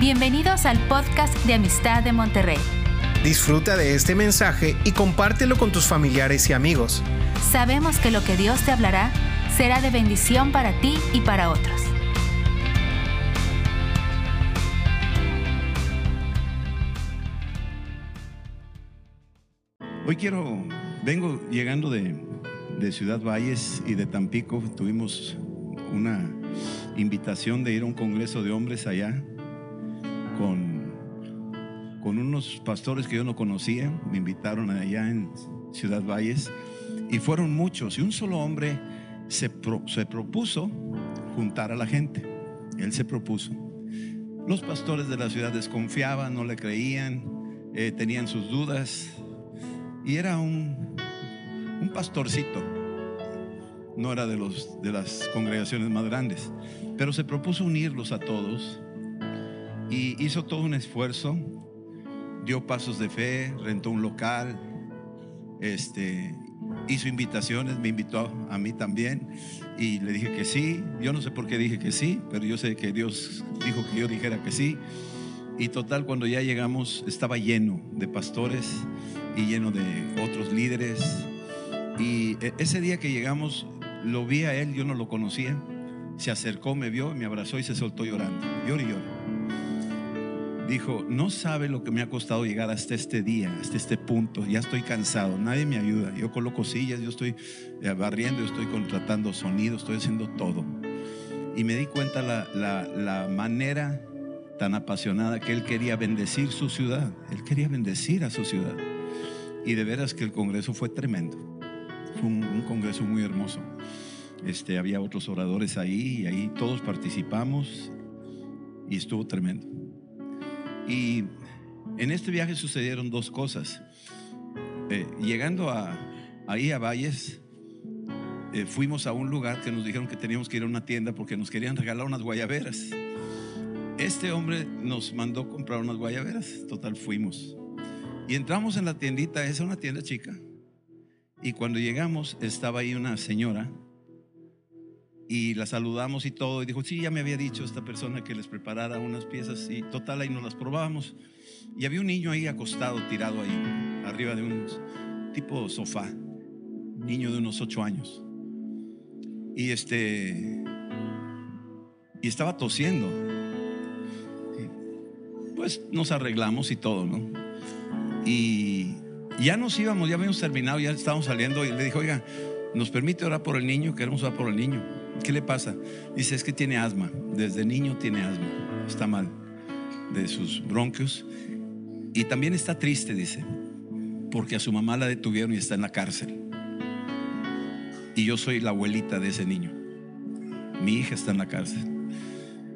Bienvenidos al podcast de Amistad de Monterrey. Disfruta de este mensaje y compártelo con tus familiares y amigos. Sabemos que lo que Dios te hablará será de bendición para ti y para otros. Hoy quiero, vengo llegando de, de Ciudad Valles y de Tampico. Tuvimos una invitación de ir a un congreso de hombres allá con, con unos pastores que yo no conocía. Me invitaron allá en Ciudad Valles y fueron muchos. Y un solo hombre se, se propuso juntar a la gente. Él se propuso. Los pastores de la ciudad desconfiaban, no le creían, eh, tenían sus dudas. Y era un, un pastorcito. No era de, los, de las congregaciones más grandes. Pero se propuso unirlos a todos. Y hizo todo un esfuerzo. Dio pasos de fe, rentó un local. Este, hizo invitaciones, me invitó a mí también. Y le dije que sí. Yo no sé por qué dije que sí, pero yo sé que Dios dijo que yo dijera que sí. Y total, cuando ya llegamos, estaba lleno de pastores y lleno de otros líderes. Y e- ese día que llegamos, lo vi a él, yo no lo conocía. Se acercó, me vio, me abrazó y se soltó llorando. Llora y llora. Dijo, no sabe lo que me ha costado llegar hasta este día, hasta este punto. Ya estoy cansado, nadie me ayuda. Yo coloco sillas, yo estoy eh, barriendo, yo estoy contratando sonido, estoy haciendo todo. Y me di cuenta la, la, la manera tan apasionada que él quería bendecir su ciudad. Él quería bendecir a su ciudad. Y de veras que el congreso fue tremendo. Fue un, congreso muy hermoso. Este, había otros oradores ahí y ahí todos participamos y estuvo tremendo. Y en este viaje sucedieron dos cosas. Eh, llegando a, ahí a Valles, eh, fuimos a un lugar que nos dijeron que teníamos que ir a una tienda porque nos querían regalar unas guayaberas. Este hombre nos mandó comprar unas guayaberas. Total, fuimos. Y entramos en la tiendita, esa es una tienda chica. Y cuando llegamos, estaba ahí una señora. Y la saludamos y todo. Y dijo, sí, ya me había dicho esta persona que les preparara unas piezas. Y total, ahí nos las probábamos. Y había un niño ahí acostado, tirado ahí, arriba de un tipo sofá. Niño de unos ocho años. Y este. Y estaba tosiendo. Pues nos arreglamos y todo, ¿no? Y ya nos íbamos, ya habíamos terminado, ya estábamos saliendo y le dijo, oiga, ¿nos permite orar por el niño? Queremos orar por el niño. ¿Qué le pasa? Dice, es que tiene asma. Desde niño tiene asma. Está mal de sus bronquios. Y también está triste, dice, porque a su mamá la detuvieron y está en la cárcel. Y yo soy la abuelita de ese niño. Mi hija está en la cárcel.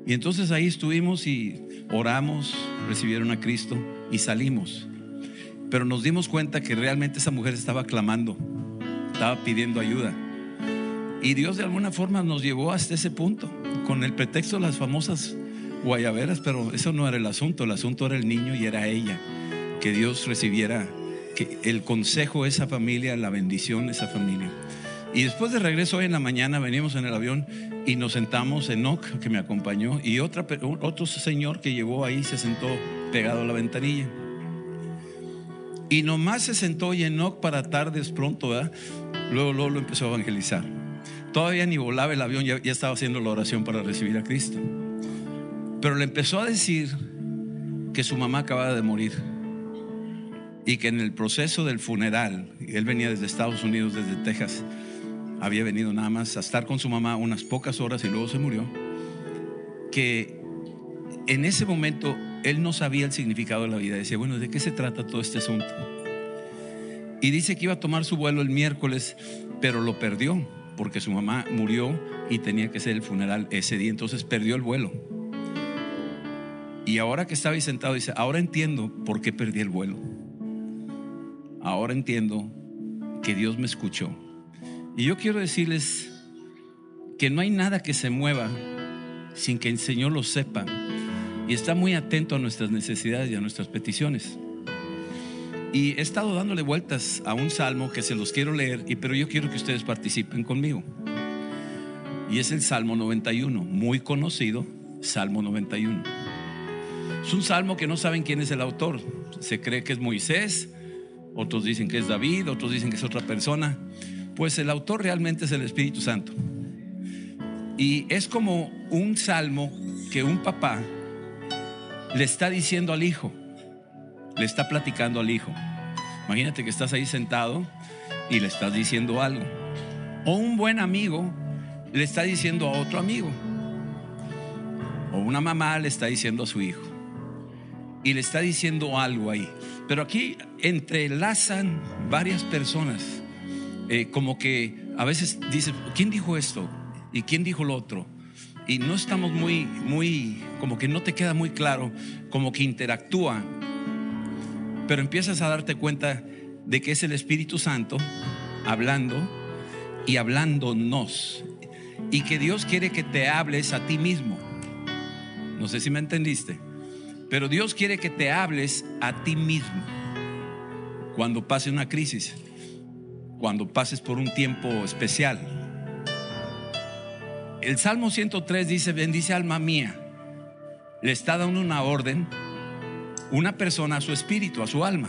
Y entonces ahí estuvimos y oramos, recibieron a Cristo y salimos. Pero nos dimos cuenta que realmente esa mujer estaba clamando, estaba pidiendo ayuda. Y Dios de alguna forma nos llevó hasta ese punto, con el pretexto de las famosas guayaberas, pero eso no era el asunto, el asunto era el niño y era ella. Que Dios recibiera el consejo de esa familia, la bendición de esa familia. Y después de regreso hoy en la mañana venimos en el avión y nos sentamos en Enoch, que me acompañó, y otra, otro señor que llevó ahí se sentó pegado a la ventanilla. Y nomás se sentó y Enoch para tardes pronto, ¿verdad? Luego, luego lo empezó a evangelizar. Todavía ni volaba el avión, ya, ya estaba haciendo la oración para recibir a Cristo. Pero le empezó a decir que su mamá acababa de morir y que en el proceso del funeral, él venía desde Estados Unidos, desde Texas, había venido nada más a estar con su mamá unas pocas horas y luego se murió, que en ese momento él no sabía el significado de la vida. Decía, bueno, ¿de qué se trata todo este asunto? Y dice que iba a tomar su vuelo el miércoles, pero lo perdió porque su mamá murió y tenía que ser el funeral ese día, entonces perdió el vuelo. Y ahora que estaba ahí sentado, dice, ahora entiendo por qué perdí el vuelo. Ahora entiendo que Dios me escuchó. Y yo quiero decirles que no hay nada que se mueva sin que el Señor lo sepa y está muy atento a nuestras necesidades y a nuestras peticiones. Y he estado dándole vueltas a un salmo que se los quiero leer, y, pero yo quiero que ustedes participen conmigo. Y es el Salmo 91, muy conocido, Salmo 91. Es un salmo que no saben quién es el autor. Se cree que es Moisés, otros dicen que es David, otros dicen que es otra persona. Pues el autor realmente es el Espíritu Santo. Y es como un salmo que un papá le está diciendo al hijo, le está platicando al hijo. Imagínate que estás ahí sentado y le estás diciendo algo. O un buen amigo le está diciendo a otro amigo. O una mamá le está diciendo a su hijo. Y le está diciendo algo ahí. Pero aquí entrelazan varias personas. Eh, como que a veces dicen, ¿quién dijo esto? ¿Y quién dijo lo otro? Y no estamos muy, muy, como que no te queda muy claro, como que interactúa. Pero empiezas a darte cuenta de que es el Espíritu Santo hablando y hablándonos. Y que Dios quiere que te hables a ti mismo. No sé si me entendiste. Pero Dios quiere que te hables a ti mismo. Cuando pase una crisis. Cuando pases por un tiempo especial. El Salmo 103 dice, bendice alma mía. Le está dando una orden, una persona a su espíritu, a su alma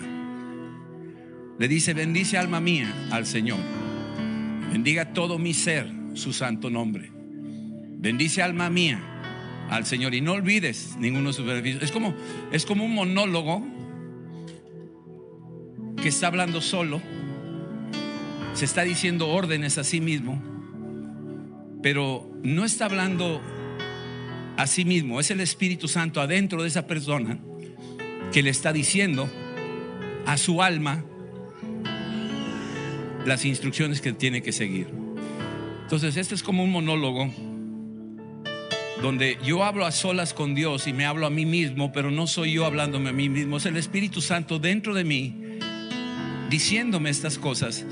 le dice, bendice alma mía al Señor. Bendiga todo mi ser, su santo nombre. Bendice alma mía al Señor y no olvides ninguno de sus beneficios. Es como, es como un monólogo que está hablando solo, se está diciendo órdenes a sí mismo, pero no está hablando a sí mismo, es el Espíritu Santo adentro de esa persona que le está diciendo a su alma las instrucciones que tiene que seguir. Entonces, este es como un monólogo donde yo hablo a solas con Dios y me hablo a mí mismo, pero no soy yo hablándome a mí mismo, es el Espíritu Santo dentro de mí diciéndome estas cosas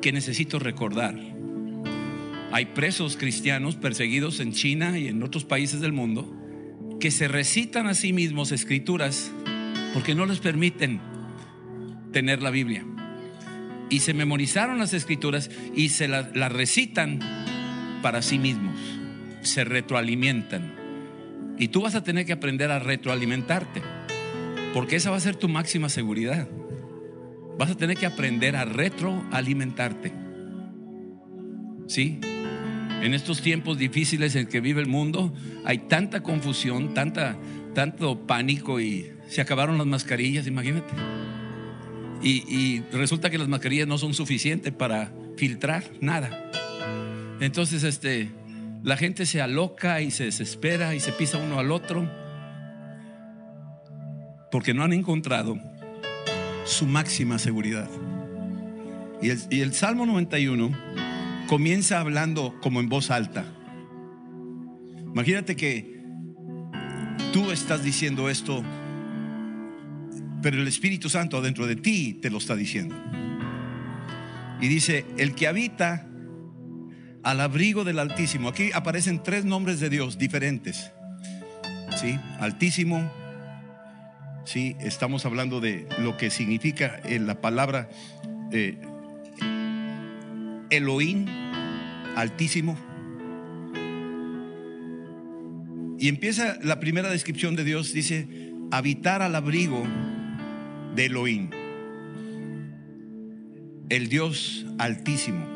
que necesito recordar. Hay presos cristianos perseguidos en China y en otros países del mundo que se recitan a sí mismos escrituras porque no les permiten tener la Biblia y se memorizaron las escrituras y se las, recitan para sí mismos, se retroalimentan. Y tú vas a tener que aprender a retroalimentarte, porque esa va a ser tu máxima seguridad. Vas a tener que aprender a retroalimentarte. ¿Sí? En estos tiempos difíciles en que vive el mundo, hay tanta confusión, tanta, tanto pánico y se acabaron las mascarillas, imagínate. Y, resulta que las mascarillas no son suficientes para filtrar nada. Entonces, este, la gente se aloca y se desespera y se pisa uno al otro porque no han encontrado su máxima seguridad. Y el, y el, Salmo 91 comienza hablando como en voz alta. Imagínate que tú estás diciendo esto pero el Espíritu Santo dentro de ti te lo está diciendo. Y dice, el que habita al abrigo del Altísimo. Aquí aparecen tres nombres de Dios diferentes. ¿Sí? Altísimo. Sí, estamos hablando de lo que significa en la palabra eh, Elohim, Altísimo. Y empieza la primera descripción de Dios, dice, habitar al abrigo de Elohim, el Dios altísimo,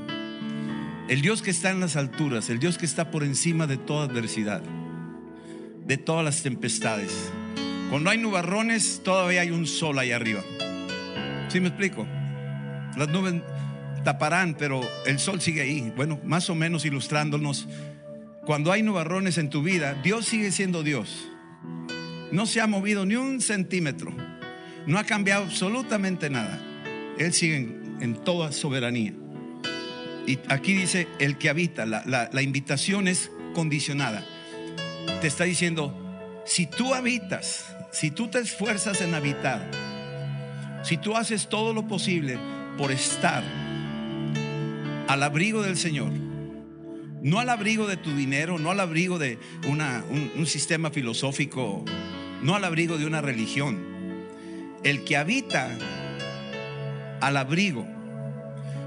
el Dios que está en las alturas, el Dios que está por encima de toda adversidad, de todas las tempestades. Cuando hay nubarrones, todavía hay un sol ahí arriba. ¿Sí me explico? Las nubes taparán, pero el sol sigue ahí. Bueno, más o menos ilustrándonos, cuando hay nubarrones en tu vida, Dios sigue siendo Dios. No se ha movido ni un centímetro. No ha cambiado absolutamente nada. Él sigue en, toda soberanía. Y aquí dice el que habita, la, invitación es condicionada. Te está diciendo, si tú habitas, si tú te esfuerzas en habitar, si tú haces todo lo posible por estar al abrigo del Señor, no al abrigo de tu dinero, no al abrigo de una, un, un, sistema filosófico, no al abrigo de una religión, el que habita al abrigo.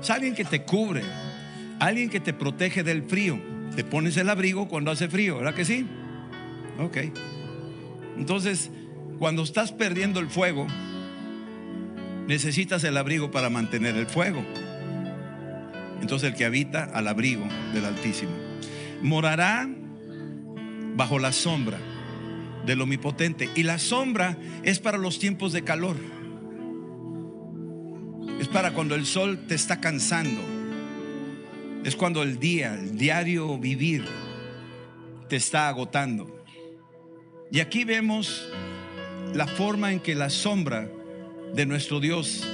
Es alguien que te cubre, alguien que te protege del frío. Te pones el abrigo cuando hace frío, ¿verdad que sí? Ok. Entonces, Cuando estás perdiendo el fuego, necesitas el abrigo para mantener el fuego. Entonces el que habita al abrigo del Altísimo morará bajo la sombra del Omnipotente. Y la sombra es para los tiempos de calor. Es para cuando el sol te está cansando. Es cuando el día, el diario vivir, te está agotando. Y aquí vemos la forma en que la sombra de nuestro Dios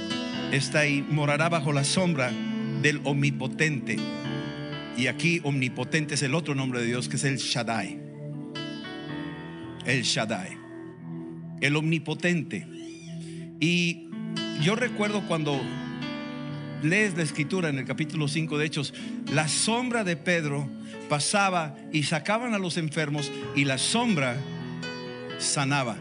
está ahí, morará bajo la sombra del omnipotente. Y aquí omnipotente es el otro nombre de Dios que es el Shaddai. El Shaddai. El omnipotente. Y yo recuerdo cuando lees la escritura en el capítulo 5 de Hechos, la sombra de Pedro pasaba y sacaban a los enfermos y la sombra sanaba.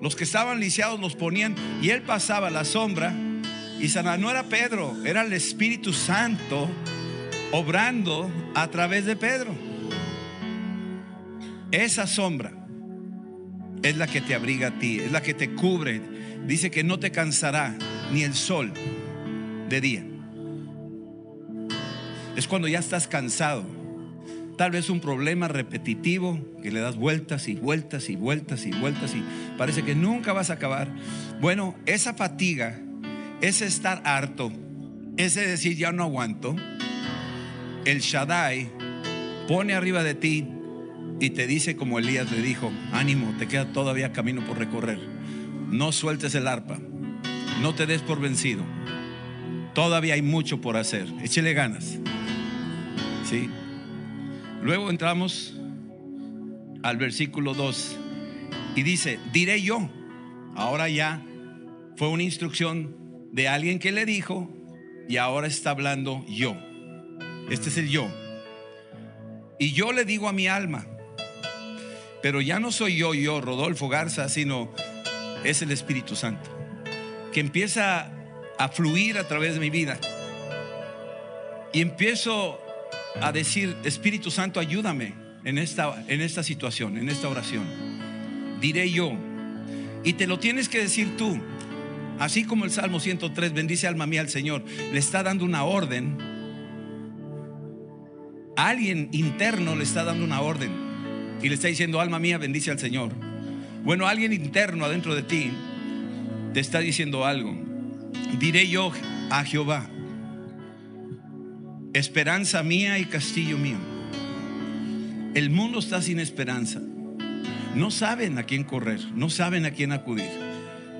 Los que estaban lisiados los ponían y él pasaba la sombra y sanaba. No era Pedro, era el Espíritu Santo obrando a través de Pedro. Esa sombra es la que te abriga a ti, es la que te cubre. Dice que no te cansará ni el sol de día. Es cuando ya estás cansado. Tal vez un problema repetitivo que le das vueltas y vueltas y vueltas y vueltas y parece que nunca vas a acabar. Bueno, esa fatiga, ese estar harto, ese decir ya no aguanto, el Shaddai pone arriba de ti y te dice como Elías le dijo, ánimo, te queda todavía camino por recorrer. No sueltes el arpa, no te des por vencido. Todavía hay mucho por hacer. Échele ganas. ¿Sí? Luego entramos al versículo 2 y dice, diré yo. Ahora ya fue una instrucción de alguien que le dijo y ahora está hablando yo. Este es el yo. Y yo le digo a mi alma, pero ya no soy yo, yo, Rodolfo Garza, sino es el Espíritu Santo, que empieza a fluir a través de mi vida. Y empiezo a decir, Espíritu Santo, ayúdame en esta, en esta situación, en esta oración. Diré yo. Y te lo tienes que decir tú. Así como el Salmo 103, bendice alma mía al Señor, le está dando una orden. alguien interno le está dando una orden. Y le está diciendo, alma mía, bendice al Señor. Bueno, alguien interno adentro de ti te está diciendo algo. Diré yo a Jehová, esperanza mía y castillo mío. El mundo está sin esperanza. No saben a quién correr, no saben a quién acudir.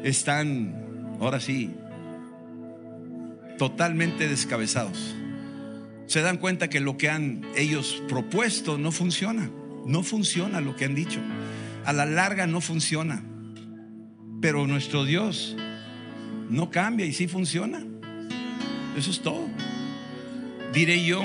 Están, ahora sí, totalmente descabezados. Se dan cuenta que lo que han ellos propuesto no funciona. No funciona lo que han dicho. A la larga no funciona. Pero nuestro Dios no cambia y sí funciona. Eso es todo. Diré yo,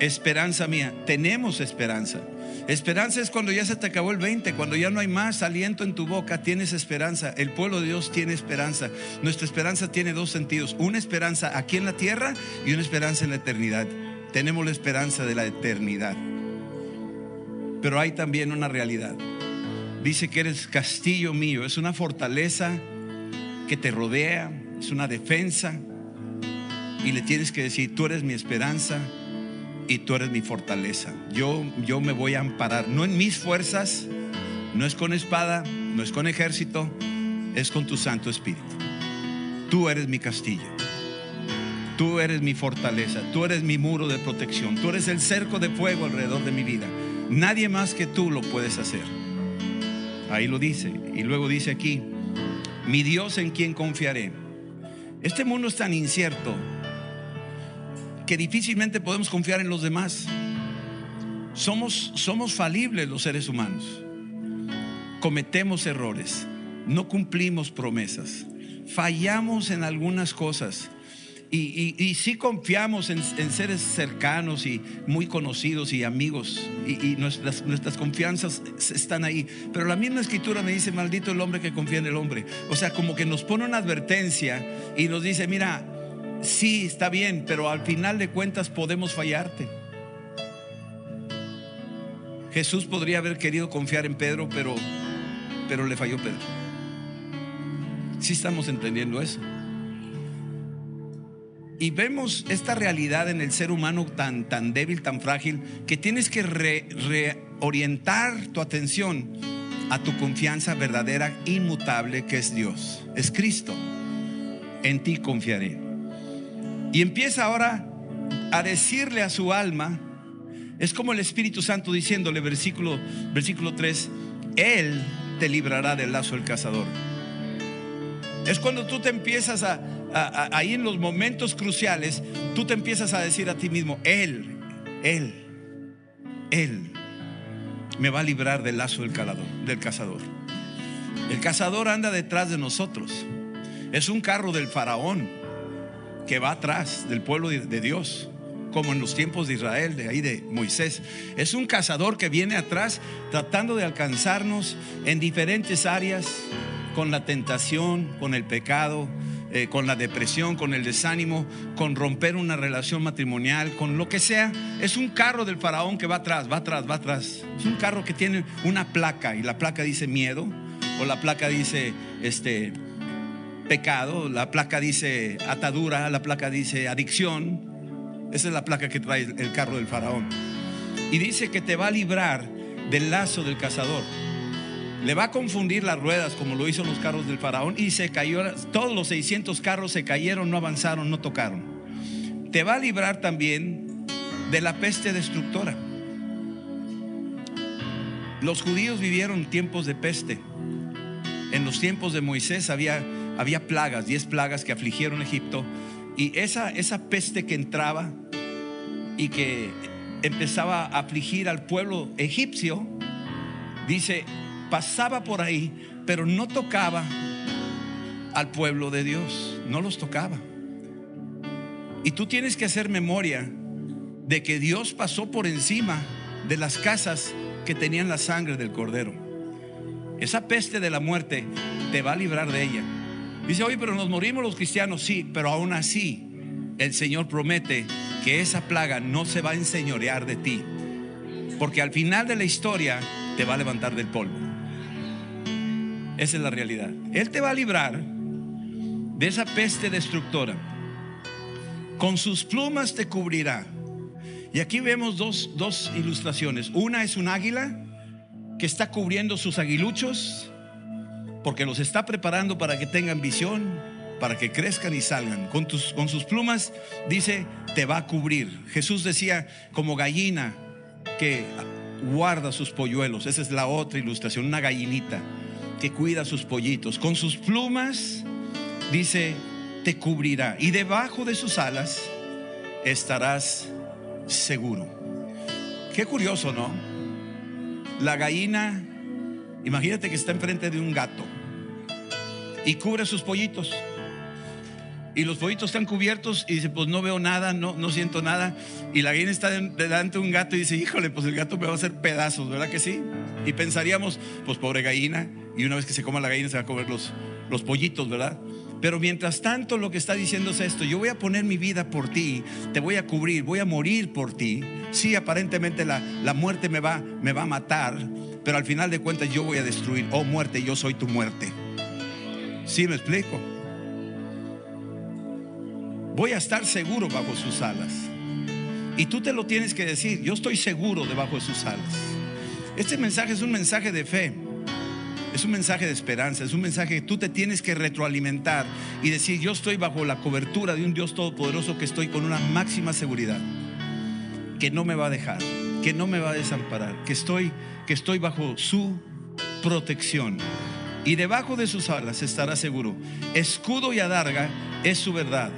esperanza mía, tenemos esperanza. Esperanza es cuando ya se te acabó el 20, cuando ya no hay más aliento en tu boca, tienes esperanza. El pueblo de Dios tiene esperanza. Nuestra esperanza tiene dos sentidos, una esperanza aquí en la tierra y una esperanza en la eternidad. Tenemos la esperanza de la eternidad. Pero hay también una realidad. Dice que eres castillo mío, es una fortaleza que te rodea, es una defensa. Y le tienes que decir, tú eres mi esperanza y tú eres mi fortaleza. Yo, yo me voy a amparar, no en mis fuerzas, no es con espada, no es con ejército, es con tu Santo Espíritu. Tú eres mi castillo. Tú eres mi fortaleza, tú eres mi muro de protección, tú eres el cerco de fuego alrededor de mi vida. Nadie más que tú lo puedes hacer. Ahí lo dice. Y luego dice aquí, mi Dios en quien confiaré. Este mundo es tan incierto que difícilmente podemos confiar en los demás. Somos, somos falibles los seres humanos. Cometemos errores, no cumplimos promesas, fallamos en algunas cosas. Y, y, sí confiamos en, seres cercanos y muy conocidos y amigos y, nuestras, confianzas están ahí. Pero la misma escritura me dice, maldito el hombre que confía en el hombre. O sea, como que nos pone una advertencia y nos dice, mira, sí, está bien, pero al final de cuentas podemos fallarte. Jesús podría haber querido confiar en Pedro, pero pero le falló Pedro. Sí estamos entendiendo eso. Y vemos esta realidad en el ser humano tan, tan débil, tan frágil, que tienes que reorientar tu atención a tu confianza verdadera, inmutable, que es Dios, es Cristo. En ti confiaré. Y empieza ahora a decirle a su alma, es como el Espíritu Santo diciéndole, versículo, versículo 3, Él te librará del lazo del cazador. Es cuando tú te empiezas a, ahí en los momentos cruciales, tú te empiezas a decir a ti mismo, Él, Él, Él me va a librar del lazo del, calador, del cazador. El cazador anda detrás de nosotros. Es un carro del faraón que va atrás del pueblo de Dios como en los tiempos de Israel, de ahí de Moisés. Es un cazador que viene atrás tratando de alcanzarnos en diferentes áreas, con la tentación, con el pecado, eh, con la depresión, con el desánimo, con romper una relación matrimonial, con lo que sea. Es un carro del faraón que va atrás, va atrás, va atrás. Es un carro que tiene una placa y la placa dice miedo, o la placa dice este pecado, la placa dice atadura, la placa dice adicción, esa es la placa que trae el carro del faraón. Y dice que te va a librar del lazo del cazador. Le va a confundir las ruedas como lo hizo los carros del faraón y se cayó, todos los 600 carros se cayeron, no avanzaron, no tocaron. Te va a librar también de la peste destructora. Los judíos vivieron tiempos de peste. En los tiempos de Moisés había, había plagas, 10 plagas que afligieron Egipto. Y esa, esa peste que entraba y que empezaba a afligir al pueblo egipcio, dice, pasaba por ahí, pero no tocaba al pueblo de Dios, no los tocaba. Y tú tienes que hacer memoria de que Dios pasó por encima de las casas que tenían la sangre del cordero. Esa peste de la muerte te va a librar de ella. Dice, oye, pero nos morimos los cristianos, sí, pero aún así el Señor promete que esa plaga no se va a enseñorear de ti. Porque al final de la historia te va a levantar del polvo. Esa es la realidad. Él te va a librar de esa peste destructora. Con sus plumas te cubrirá. Y aquí vemos dos, dos ilustraciones. Una es un águila que está cubriendo sus aguiluchos porque los está preparando para que tengan visión para que crezcan y salgan. Con, con sus plumas, dice, te va a cubrir. Jesús decía, como gallina que guarda sus polluelos. Esa es la otra ilustración, una gallinita que cuida sus pollitos. Con sus plumas, dice, te cubrirá. Y debajo de sus alas estarás seguro. Qué curioso, ¿no? La gallina, imagínate que está enfrente de un gato y cubre sus pollitos y los pollitos están cubiertos y dice, pues no veo nada, no, no siento nada. Y la gallina está delante de un gato y dice, híjole, pues el gato me va a hacer pedazos, ¿verdad que sí? Y pensaríamos, pues pobre gallina, y una vez que se coma la gallina se va a comer los, los pollitos, ¿verdad? Pero mientras tanto lo que está diciendo es esto, yo voy a poner mi vida por ti, te voy a cubrir, voy a morir por ti. Sí, aparentemente la, la muerte me va, me va a matar, pero al final de cuentas yo voy a destruir. Oh muerte, yo soy tu muerte. ¿Sí me explico? voy a estar seguro bajo sus alas. Y tú te lo tienes que decir, yo estoy seguro debajo de sus alas. Este mensaje es un mensaje de fe, es un mensaje de esperanza, es un mensaje que tú te tienes que retroalimentar y decir, yo estoy bajo la cobertura de un Dios todopoderoso que estoy con una máxima seguridad, que no me va a dejar, que no me va a desamparar, que estoy, que estoy bajo su protección. Y debajo de sus alas estará seguro. Escudo y adarga es su verdad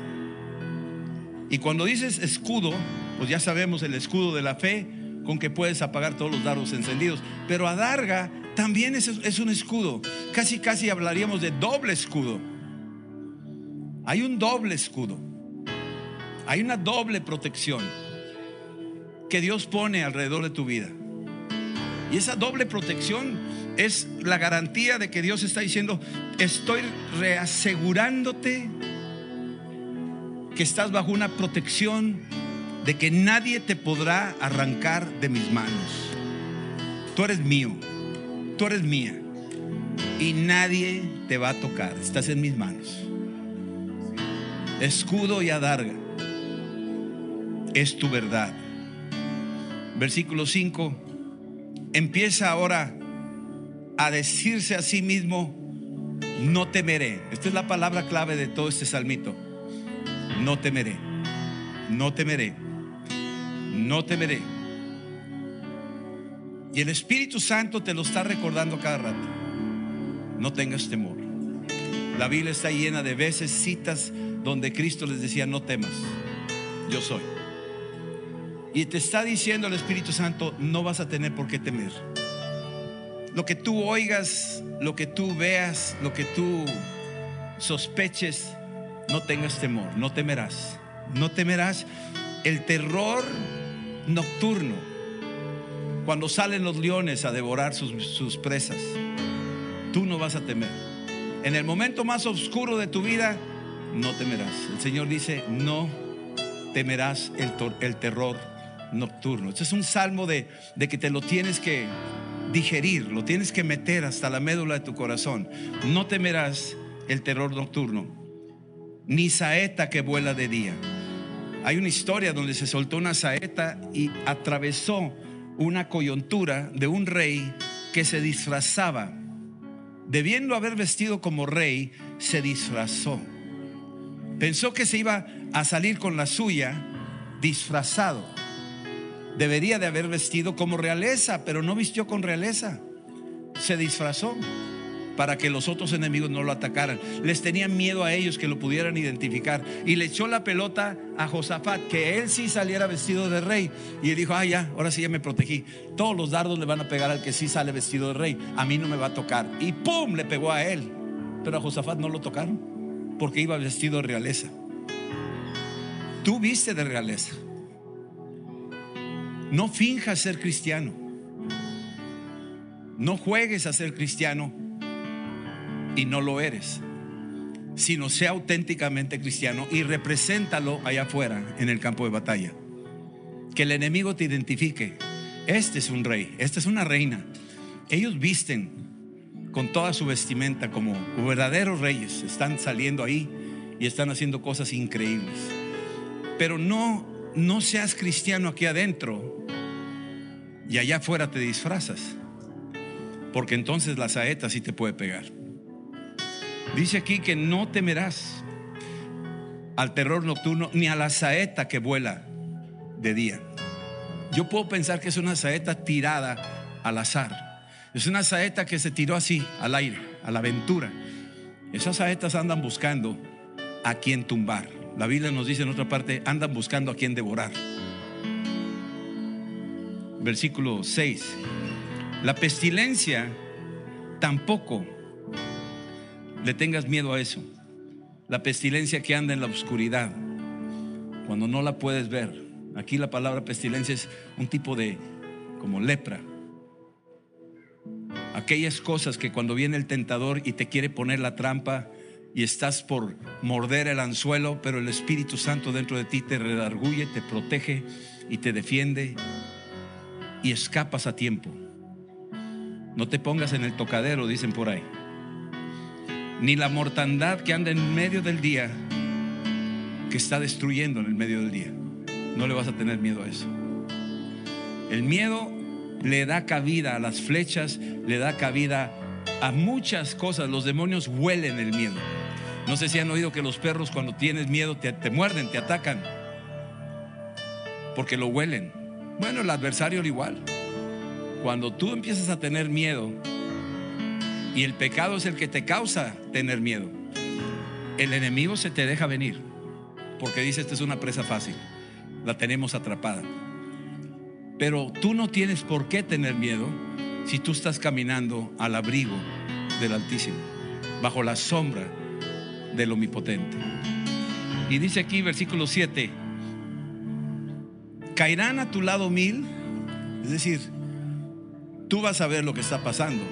y cuando dices escudo, pues ya sabemos el escudo de la fe con que puedes apagar todos los dardos encendidos. Pero adarga también es, es un escudo. Casi, casi hablaríamos de doble escudo. Hay un doble escudo. Hay una doble protección que Dios pone alrededor de tu vida. Y esa doble protección es la garantía de que Dios está diciendo, estoy reasegurándote que estás bajo una protección de que nadie te podrá arrancar de mis manos. Tú eres mío, tú eres mía. y nadie te va a tocar. Estás en mis manos. Escudo y adarga es tu verdad. Versículo 5. Empieza ahora a decirse a sí mismo, no temeré. Esta es la palabra clave de todo este salmito. No temeré, no temeré, no temeré. Y el Espíritu Santo te lo está recordando cada rato. No tengas temor. La Biblia está llena de veces, citas donde Cristo les decía, no temas, yo soy. Y te está diciendo el Espíritu Santo, no vas a tener por qué temer. Lo que tú oigas, lo que tú veas, lo que tú sospeches, no tengas temor, no temerás. No temerás el terror nocturno cuando salen los leones a devorar sus, presas. Tú no vas a temer. En el momento más oscuro de tu vida, no temerás. El Señor dice, no temerás el, el terror nocturno. Este es un salmo de, de que te lo tienes que digerir, lo tienes que meter hasta la médula de tu corazón. No temerás el terror nocturno, ni saeta que vuela de día. Hay una historia donde se soltó una saeta y atravesó una coyuntura de un rey que se disfrazaba. Debiendo haber vestido como rey, se disfrazó. Pensó que se iba a salir con la suya disfrazado. Debería de haber vestido como realeza, pero no vistió con realeza. Se disfrazó para que los otros enemigos no lo atacaran. Les tenían miedo a ellos que lo pudieran identificar. Y le echó la pelota a Josafat, que él sí saliera vestido de rey. Y él dijo, ah, ya, ahora sí ya me protegí. Todos los dardos le van a pegar al que sí sale vestido de rey. A mí no me va a tocar. Y ¡pum! le pegó a él. Pero a Josafat no lo tocaron, porque iba vestido de realeza. Tú viste de realeza. No finjas ser cristiano. No juegues a ser cristiano y no lo eres, sino sea auténticamente cristiano y represéntalo allá afuera en el campo de batalla. Que el enemigo te identifique. Este es un rey, esta es una reina. Ellos visten con toda su vestimenta como verdaderos reyes. Están saliendo ahí y están haciendo cosas increíbles. Pero no, no seas cristiano aquí adentro y allá afuera te disfrazas. Porque entonces la saeta sí te puede pegar. Dice aquí que no temerás al terror nocturno ni a la saeta que vuela de día. Yo puedo pensar que es una saeta tirada al azar. Es una saeta que se tiró así, al aire, a la aventura. Esas saetas andan buscando a quien tumbar. La Biblia nos dice en otra parte, andan buscando a quien devorar versículo 6. La pestilencia tampoco le tengas miedo a eso. La pestilencia que anda en la oscuridad, cuando no la puedes ver. Aquí la palabra pestilencia es un tipo de como lepra. Aquellas cosas que cuando viene el tentador y te quiere poner la trampa y estás por morder el anzuelo, pero el Espíritu Santo dentro de ti te redarguye, te protege y te defiende y escapas a tiempo. No te pongas en el tocadero, dicen por ahí. Ni la mortandad que anda en medio del día, que está destruyendo en el medio del día. No le vas a tener miedo a eso. El miedo le da cabida a las flechas, le da cabida a muchas cosas. Los demonios huelen el miedo. No sé si han oído que los perros cuando tienes miedo te, te muerden, te atacan, porque lo huelen. Bueno, el adversario al igual. Cuando tú empiezas a tener miedo y el pecado es el que te causa tener miedo, el enemigo se te deja venir porque dice, esta es una presa fácil, la tenemos atrapada. Pero tú no tienes por qué tener miedo si tú estás caminando al abrigo del Altísimo, bajo la sombra del Omnipotente. Y dice aquí, versículo 7, caerán a tu lado mil, es decir, tú vas a ver lo que está pasando.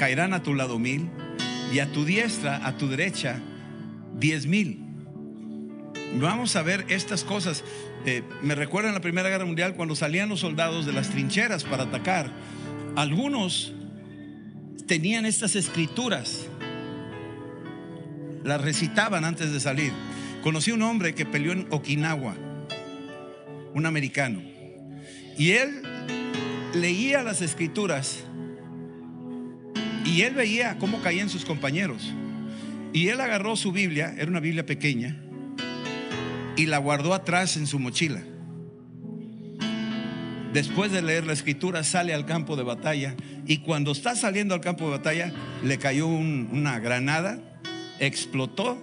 Caerán a tu lado mil y a tu diestra, a tu derecha, diez mil. Vamos a ver estas cosas. Eh, me recuerda en la Primera Guerra Mundial cuando salían los soldados de las trincheras para atacar. Algunos tenían estas escrituras. Las recitaban antes de salir. Conocí un hombre que peleó en Okinawa, un americano. Y él leía las escrituras y él veía cómo caían sus compañeros. Y él agarró su Biblia, era una Biblia pequeña, y la guardó atrás en su mochila. Después de leer la escritura sale al campo de batalla y cuando está saliendo al campo de batalla le cayó una granada, explotó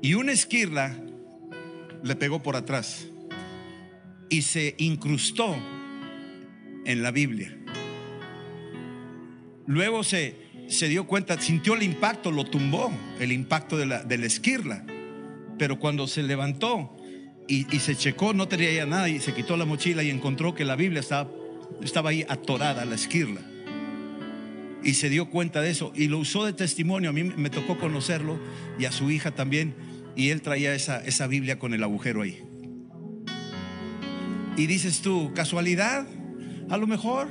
y una esquirla le pegó por atrás y se incrustó en la Biblia. Luego se, se dio cuenta, sintió el impacto, lo tumbó, el impacto de la, de la esquirla. Pero cuando se levantó y, se checó, no tenía ya nada y se quitó la mochila y encontró que la Biblia estaba, estaba ahí atorada, la esquirla. Y se dio cuenta de eso y lo usó de testimonio. A mí me tocó conocerlo y a su hija también. Y él traía esa, esa Biblia con el agujero ahí. Y dices tú, casualidad, a lo mejor,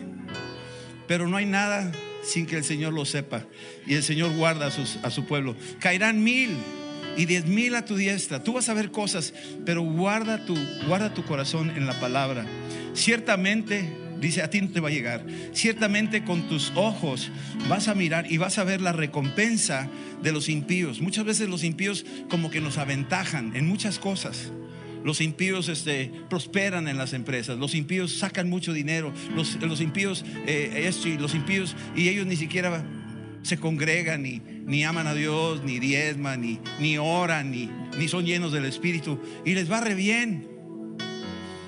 pero no hay nada sin que el Señor lo sepa. Y el Señor guarda a, sus, a su pueblo. Caerán mil y diez mil a tu diestra. Tú vas a ver cosas, pero guarda tu, guarda tu corazón en la palabra. Ciertamente, dice, a ti no te va a llegar. Ciertamente con tus ojos vas a mirar y vas a ver la recompensa de los impíos. Muchas veces los impíos como que nos aventajan en muchas cosas. Los impíos este, prosperan en las empresas, los impíos sacan mucho dinero, los, impíos eh, esto y los impíos, y ellos ni siquiera se congregan, ni, aman a Dios, ni diezman, ni, ni oran, ni, ni son llenos del Espíritu, y les va re bien.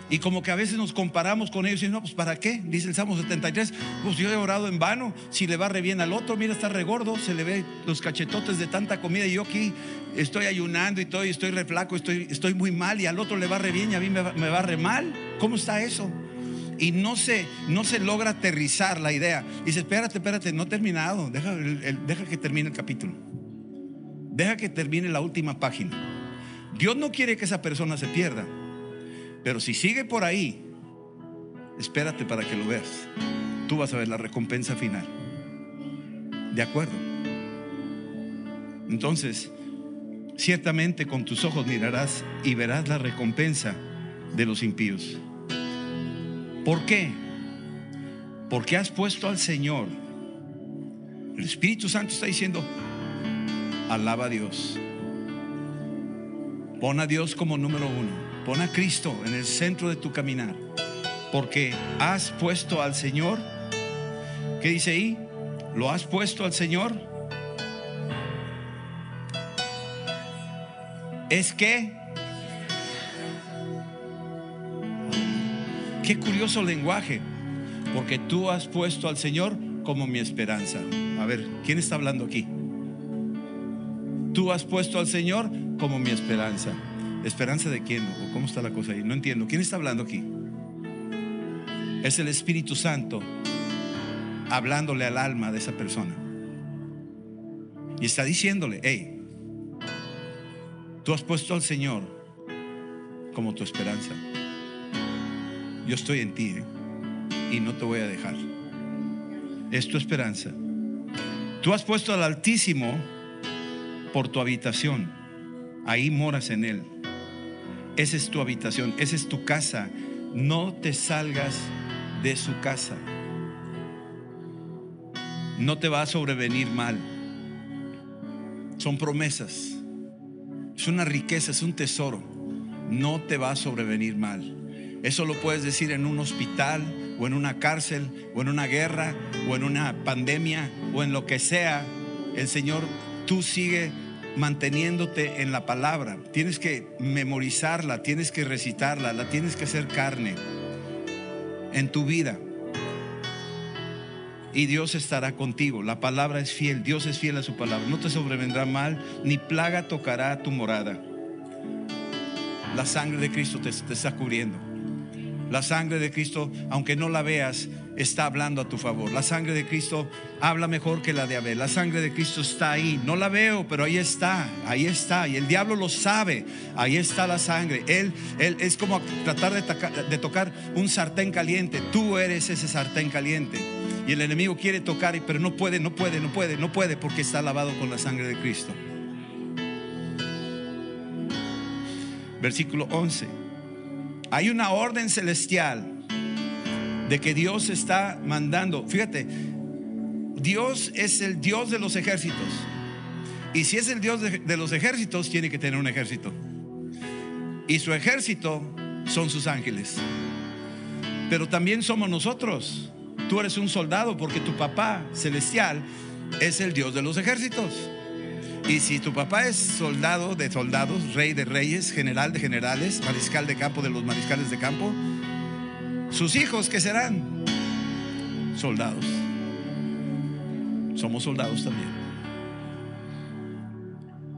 Y como que a veces nos comparamos con ellos y no, pues ¿para qué? Dice el Salmo 73, pues yo he orado en vano, si le va re bien al otro, mira, está regordo, se le ve los cachetotes de tanta comida y yo aquí estoy ayunando y estoy, estoy re flaco, estoy, estoy muy mal y al otro le va re bien y a mí me me va re mal. ¿Cómo está eso? Y no se, no se logra aterrizar la idea. dice, espérate, espérate, no he terminado, deja, deja que termine el capítulo. Deja que termine la última página. Dios no quiere que esa persona se pierda. Pero si sigue por ahí, espérate para que lo veas. Tú vas a ver la recompensa final. ¿De acuerdo? Entonces, ciertamente con tus ojos mirarás y verás la recompensa de los impíos. ¿Por qué? Porque has puesto al Señor. El Espíritu Santo está diciendo, alaba a Dios. Pon a Dios como número uno. Pon a Cristo en el centro de tu caminar. Porque has puesto al Señor. ¿Qué dice ahí? ¿Lo has puesto al Señor? Es que... Qué curioso lenguaje. Porque tú has puesto al Señor como mi esperanza. A ver, ¿quién está hablando aquí? Tú has puesto al Señor como mi esperanza. ¿Esperanza de quién? ¿O cómo está la cosa ahí? No entiendo. ¿Quién está hablando aquí? Es el Espíritu Santo hablándole al alma de esa persona. Y está diciéndole, hey, tú has puesto al Señor como tu esperanza. Yo estoy en ti ¿eh? y no te voy a dejar. Es tu esperanza. Tú has puesto al Altísimo por tu habitación. Ahí moras en Él. Esa es tu habitación, esa es tu casa. No te salgas de su casa. No te va a sobrevenir mal. Son promesas. Es una riqueza, es un tesoro. No te va a sobrevenir mal. Eso lo puedes decir en un hospital o en una cárcel o en una guerra o en una pandemia o en lo que sea. El Señor, tú sigue manteniéndote en la palabra. Tienes que memorizarla, tienes que recitarla, la tienes que hacer carne en tu vida. Y Dios estará contigo. La palabra es fiel, Dios es fiel a su palabra. No te sobrevendrá mal, ni plaga tocará tu morada. La sangre de Cristo te, te está cubriendo. La sangre de Cristo, aunque no la veas, está hablando a tu favor. La sangre de Cristo habla mejor que la de Abel. La sangre de Cristo está ahí. No la veo, pero ahí está, ahí está. Y el diablo lo sabe. Ahí está la sangre. Él, él es como tratar de, de tocar un sartén caliente. Tú eres ese sartén caliente. Y el enemigo quiere tocar, pero no puede, no puede, no puede, no puede porque está lavado con la sangre de Cristo. Versículo 11. Hay una orden celestial de que Dios está mandando. Fíjate, Dios es el Dios de los ejércitos. Y si es el Dios de, de, los ejércitos, tiene que tener un ejército. Y su ejército son sus ángeles. Pero también somos nosotros. Tú eres un soldado porque tu papá celestial es el Dios de los ejércitos. Y si tu papá es soldado de soldados, rey de reyes, general de generales, mariscal de campo de los mariscales de campo, sus hijos, ¿qué serán? Soldados. Somos soldados también.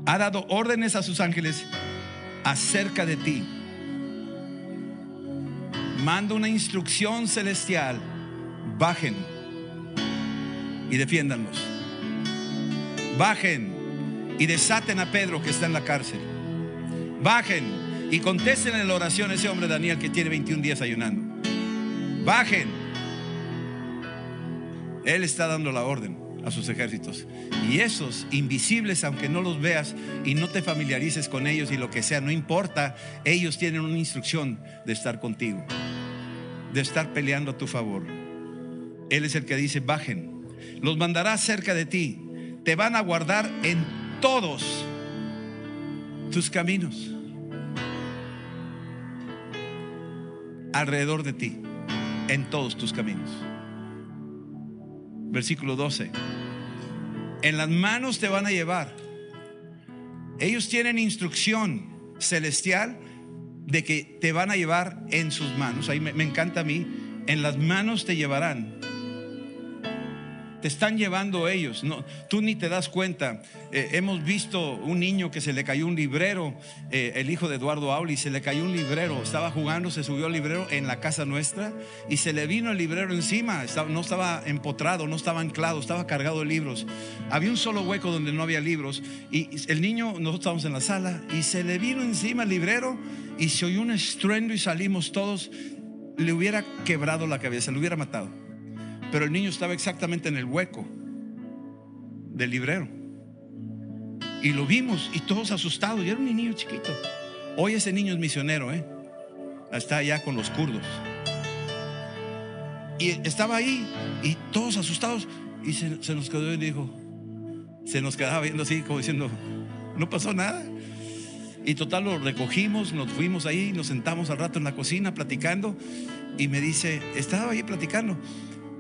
Ha dado órdenes a sus ángeles acerca de ti. Manda una instrucción celestial. Bajen y defiéndanlos. Bajen y desaten a Pedro que está en la cárcel. Bajen y contesten en la oración a ese hombre Daniel que tiene 21 días ayunando. Bajen. Él está dando la orden a sus ejércitos. Y esos invisibles, aunque no los veas y no te familiarices con ellos y lo que sea, no importa, ellos tienen una instrucción de estar contigo, de estar peleando a tu favor. Él es el que dice, bajen, los mandará cerca de ti, te van a guardar en todos tus caminos, alrededor de ti, en todos tus caminos. Versículo 12. En las manos te van a llevar. Ellos tienen instrucción celestial de que te van a llevar en sus manos. Ahí me, me encanta a mí. En las manos te llevarán te están llevando ellos. No, tú ni te das cuenta. Eh, hemos visto un niño que se le cayó un librero, eh, el hijo de Eduardo Auli, se le cayó un librero. Estaba jugando, se subió al librero en la casa nuestra y se le vino el librero encima. No estaba empotrado, no estaba anclado, estaba cargado de libros. Había un solo hueco donde no había libros. Y el niño, nosotros estábamos en la sala y se le vino encima el librero y se oyó un estruendo y salimos todos. Le hubiera quebrado la cabeza, le hubiera matado. Pero el niño estaba exactamente en el hueco del librero. Y lo vimos y todos asustados. Y era un niño chiquito. Hoy ese niño es misionero, ¿eh? Está allá con los kurdos. Y estaba ahí y todos asustados. Y se, nos quedó y dijo, se nos quedaba viendo así como diciendo, no pasó nada. Y total lo recogimos, nos fuimos ahí, nos sentamos al rato en la cocina platicando. Y me dice, estaba ahí platicando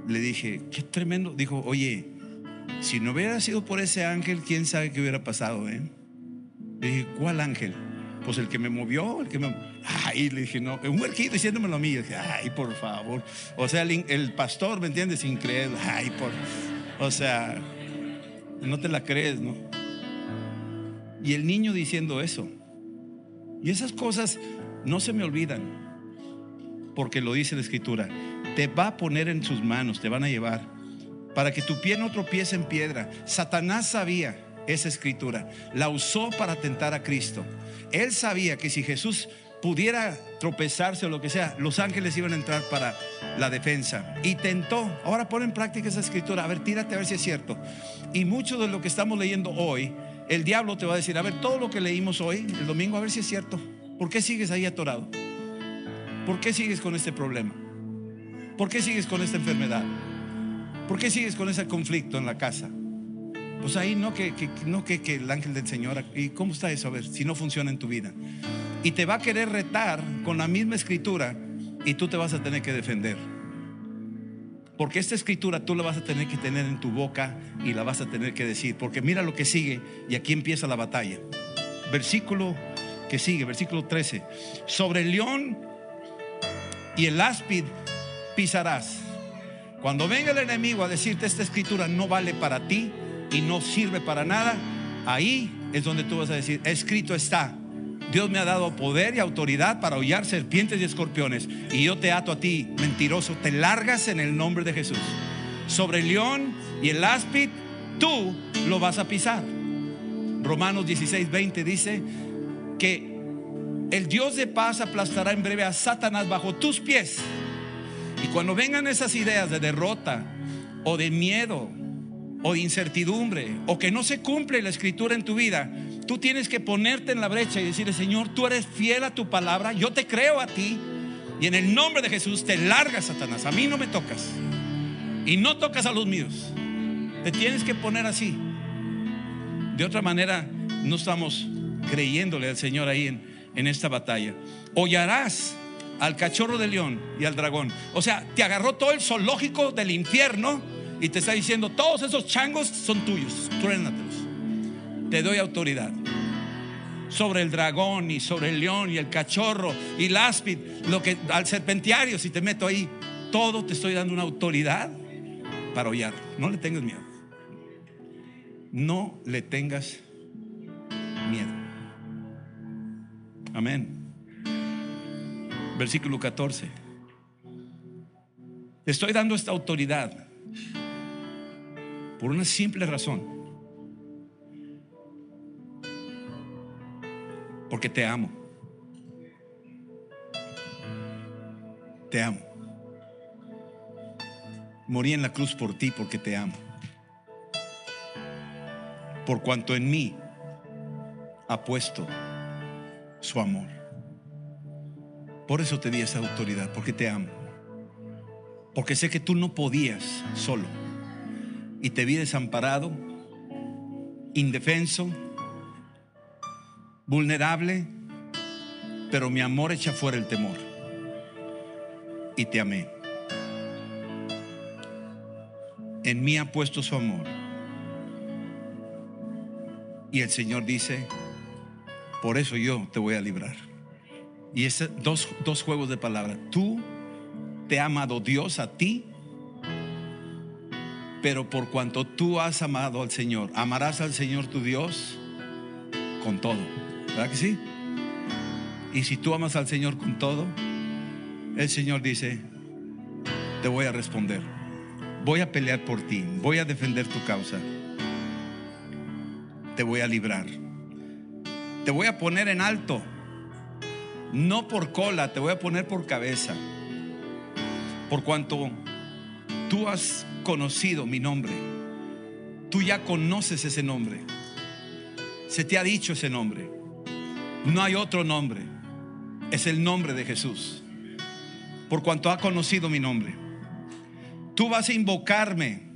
le dije, qué tremendo. Dijo, oye, si no hubiera sido por ese ángel, quién sabe qué hubiera pasado, ¿eh? Le dije, ¿cuál ángel? Pues el que me movió, el que me. Ay, le dije, no, un huerquito diciéndomelo a mí. Dije, ay, por favor. O sea, el, el pastor, ¿me entiendes? Increíble. Ay, por. O sea, no te la crees, ¿no? Y el niño diciendo eso. Y esas cosas no se me olvidan, porque lo dice la escritura te va a poner en sus manos, te van a llevar, para que tu pie no tropiece en piedra. Satanás sabía esa escritura, la usó para tentar a Cristo. Él sabía que si Jesús pudiera tropezarse o lo que sea, los ángeles iban a entrar para la defensa. Y tentó. Ahora pon en práctica esa escritura. A ver, tírate a ver si es cierto. Y mucho de lo que estamos leyendo hoy, el diablo te va a decir, a ver, todo lo que leímos hoy, el domingo, a ver si es cierto. ¿Por qué sigues ahí atorado? ¿Por qué sigues con este problema? ¿Por qué sigues con esta enfermedad? ¿Por qué sigues con ese conflicto en la casa? Pues ahí no que, no que, que, el ángel del Señor, ¿y cómo está eso? A ver, si no funciona en tu vida. Y te va a querer retar con la misma escritura y tú te vas a tener que defender. Porque esta escritura tú la vas a tener que tener en tu boca y la vas a tener que decir. Porque mira lo que sigue y aquí empieza la batalla. Versículo que sigue, versículo 13. Sobre el león y el áspid pisarás. Cuando venga el enemigo a decirte esta escritura no vale para ti y no sirve para nada, ahí es donde tú vas a decir, escrito está. Dios me ha dado poder y autoridad para hollar serpientes y escorpiones. Y yo te ato a ti, mentiroso, te largas en el nombre de Jesús. Sobre el león y el áspid, tú lo vas a pisar. Romanos 16, 20 dice que el Dios de paz aplastará en breve a Satanás bajo tus pies. Y cuando vengan esas ideas de derrota o de miedo o de incertidumbre o que no se cumple la escritura en tu vida, tú tienes que ponerte en la brecha y decirle, Señor, tú eres fiel a tu palabra, yo te creo a ti y en el nombre de Jesús te largas, Satanás, a mí no me tocas y no tocas a los míos. Te tienes que poner así. De otra manera, no estamos creyéndole al Señor ahí en, en esta batalla. Hollarás al cachorro de león y al dragón. O sea, te agarró todo el zoológico del infierno y te está diciendo, todos esos changos son tuyos, truénatelos. Te doy autoridad sobre el dragón y sobre el león y el cachorro y el lo que al serpentiario, si te meto ahí, todo te estoy dando una autoridad para hollar. No le tengas miedo. No le tengas miedo. Amén. Versículo 14. Te estoy dando esta autoridad por una simple razón. Porque te amo. Te amo. Morí en la cruz por ti porque te amo. Por cuanto en mí ha puesto su amor. Por eso te di esa autoridad, porque te amo. Porque sé que tú no podías solo. Y te vi desamparado, indefenso, vulnerable, pero mi amor echa fuera el temor. Y te amé. En mí ha puesto su amor. Y el Señor dice, por eso yo te voy a librar. Y es dos, dos juegos de palabras. Tú te ha amado Dios a ti, pero por cuanto tú has amado al Señor, amarás al Señor tu Dios con todo. ¿Verdad que sí? Y si tú amas al Señor con todo, el Señor dice, te voy a responder. Voy a pelear por ti, voy a defender tu causa. Te voy a librar. Te voy a poner en alto. No por cola, te voy a poner por cabeza. Por cuanto tú has conocido mi nombre, tú ya conoces ese nombre. Se te ha dicho ese nombre. No hay otro nombre. Es el nombre de Jesús. Por cuanto ha conocido mi nombre. Tú vas a invocarme.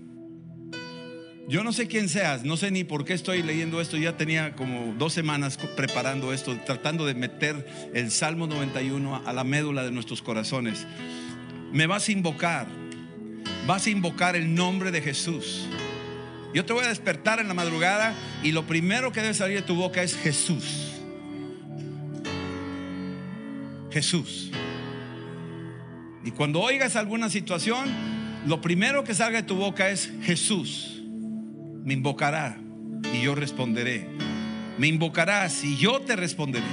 Yo no sé quién seas, no sé ni por qué estoy leyendo esto. Ya tenía como dos semanas preparando esto, tratando de meter el Salmo 91 a la médula de nuestros corazones. Me vas a invocar, vas a invocar el nombre de Jesús. Yo te voy a despertar en la madrugada y lo primero que debe salir de tu boca es Jesús. Jesús. Y cuando oigas alguna situación, lo primero que salga de tu boca es Jesús. Me invocará y yo responderé. Me invocarás y yo te responderé.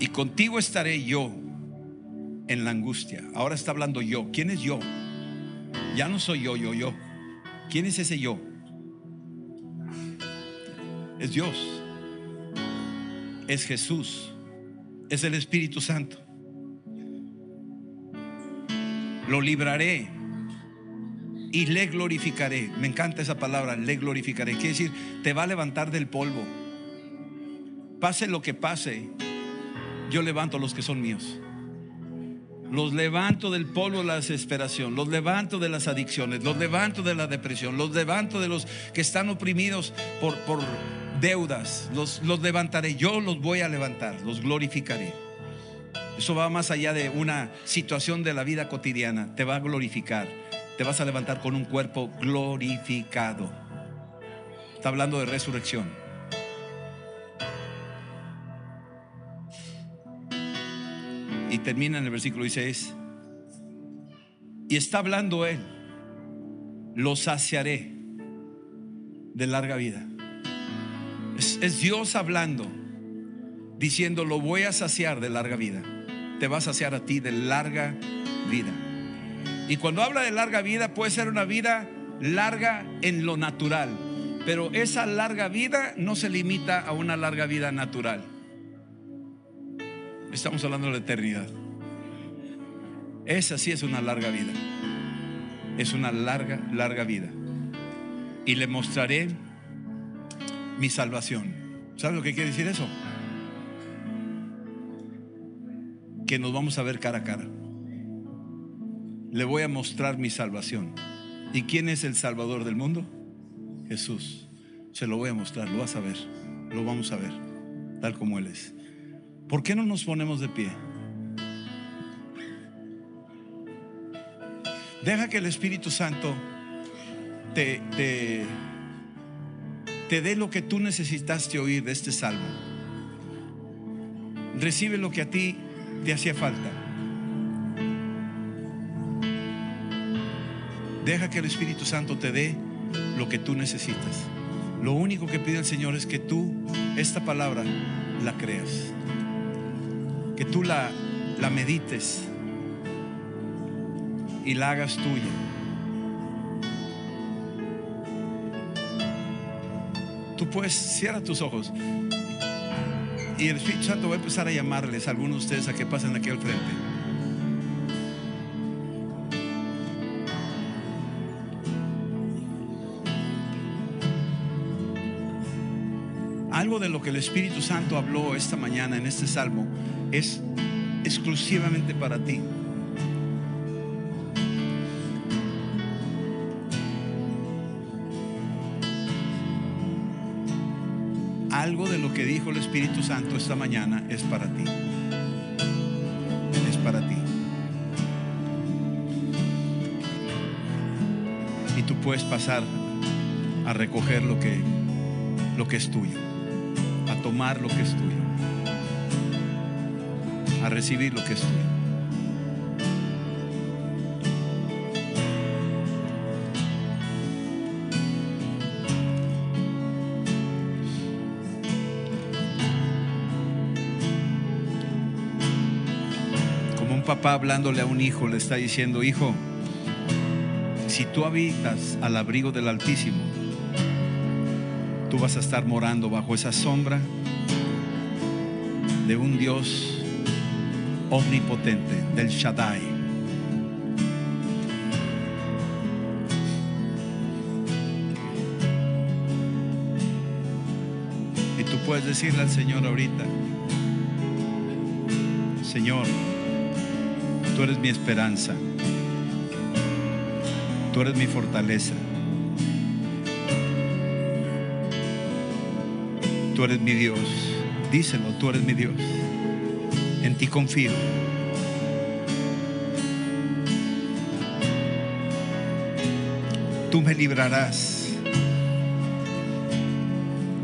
Y contigo estaré yo en la angustia. Ahora está hablando yo. ¿Quién es yo? Ya no soy yo, yo, yo. ¿Quién es ese yo? Es Dios. Es Jesús. Es el Espíritu Santo. Lo libraré y le glorificaré. Me encanta esa palabra, le glorificaré. Quiere decir, te va a levantar del polvo. Pase lo que pase, yo levanto a los que son míos. Los levanto del polvo de la desesperación, los levanto de las adicciones, los levanto de la depresión, los levanto de los que están oprimidos por, por deudas, los, los levantaré, yo los voy a levantar, los glorificaré. Eso va más allá de una situación de la vida cotidiana, te va a glorificar, te vas a levantar con un cuerpo glorificado. Está hablando de resurrección. Y termina en el versículo 16. Y está hablando él, lo saciaré de larga vida. Es, es, Dios hablando, diciendo, lo voy a saciar de larga vida. Te va a saciar a ti de larga vida. Y cuando habla de larga vida, puede ser una vida larga en lo natural. Pero esa larga vida no se limita a una larga vida natural. Estamos hablando de la eternidad. Esa sí es una larga vida. es una larga, larga vida. Y le mostraré mi salvación. ¿Sabe lo que quiere decir eso? Que nos vamos a ver cara a cara. Le voy a mostrar mi salvación. ¿Y quién es el Salvador del mundo? Jesús. Se lo voy a mostrar, lo vas a ver. Lo vamos a ver, tal como Él es. ¿Por qué no nos ponemos de pie? Deja que el Espíritu Santo te, te, te dé lo que tú necesitaste oír de este salmo. Recibe lo que a ti te hacía falta. Deja que el Espíritu Santo te dé lo que tú necesitas. Lo único que pide el Señor es que tú esta palabra la creas. Que tú la, la medites y la hagas tuya. Tú puedes, cierra tus ojos. Y el Espíritu Santo va a empezar a llamarles a algunos de ustedes a que pasen aquí al frente. Algo de lo que el Espíritu Santo habló esta mañana en este salmo es exclusivamente para ti. Algo de lo que dijo el Espíritu Santo esta mañana es para ti. Es para ti. Y tú puedes pasar a recoger lo que, lo que es tuyo, tomar lo que es tuyo, a recibir lo que es tuyo. Como un papá hablándole a un hijo le está diciendo, hijo, si tú habitas al abrigo del Altísimo, tú vas a estar morando bajo esa sombra de un Dios omnipotente, del Shaddai. Y tú puedes decirle al Señor ahorita, Señor, tú eres mi esperanza, tú eres mi fortaleza. Tú eres mi Dios. Díselo, tú eres mi Dios. En ti confío. Tú me librarás